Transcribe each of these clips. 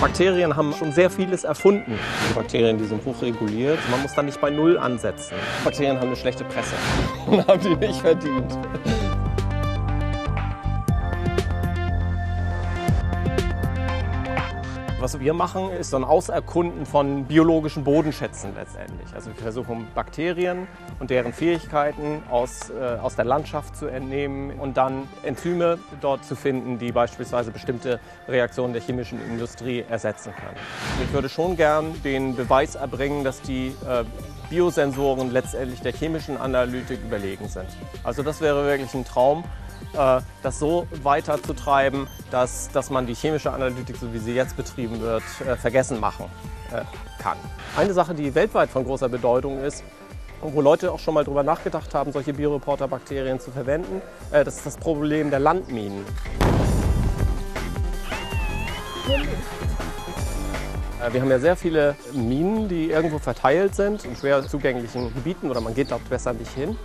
Bakterien haben schon sehr vieles erfunden. Die Bakterien, die sind hochreguliert. Man muss da nicht bei Null ansetzen. Bakterien haben eine schlechte Presse. haben die nicht verdient. Was wir machen, ist so ein Auserkunden von biologischen Bodenschätzen letztendlich. Also wir versuchen Bakterien und deren Fähigkeiten aus, äh, aus der Landschaft zu entnehmen und dann Enzyme dort zu finden, die beispielsweise bestimmte Reaktionen der chemischen Industrie ersetzen können. Ich würde schon gern den Beweis erbringen, dass die äh, Biosensoren letztendlich der chemischen Analytik überlegen sind. Also das wäre wirklich ein Traum. Äh, das so weiterzutreiben, dass, dass man die chemische Analytik, so wie sie jetzt betrieben wird, äh, vergessen machen äh, kann. Eine Sache, die weltweit von großer Bedeutung ist, wo Leute auch schon mal darüber nachgedacht haben, solche Bioreporter-Bakterien zu verwenden, das ist das Problem der Landminen. Wir haben ja sehr viele Minen, die irgendwo verteilt sind in schwer zugänglichen Gebieten oder man geht dort besser nicht hin.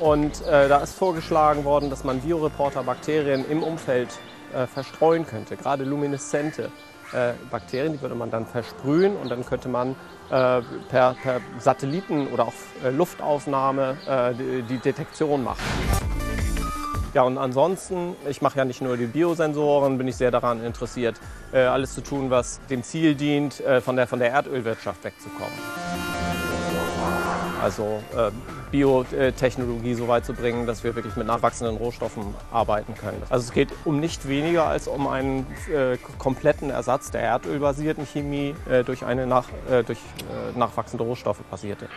Und äh, da ist vorgeschlagen worden, dass man Bioreporter-Bakterien im Umfeld äh, verstreuen könnte, gerade lumineszente äh, Bakterien, die würde man dann versprühen und dann könnte man äh, per, per, Satelliten oder auch äh, Luftaufnahme äh, die, die Detektion machen. Ja, und ansonsten, ich mache ja nicht nur die Biosensoren, bin ich sehr daran interessiert, alles zu tun, was dem Ziel dient, von der, von der Erdölwirtschaft wegzukommen. Also äh, Biotechnologie so weit zu bringen, dass wir wirklich mit nachwachsenden Rohstoffen arbeiten können. Also es geht um nicht weniger als um einen äh, kompletten Ersatz der erdölbasierten Chemie äh, durch eine nach, äh, durch äh, nachwachsende Rohstoffe basierte.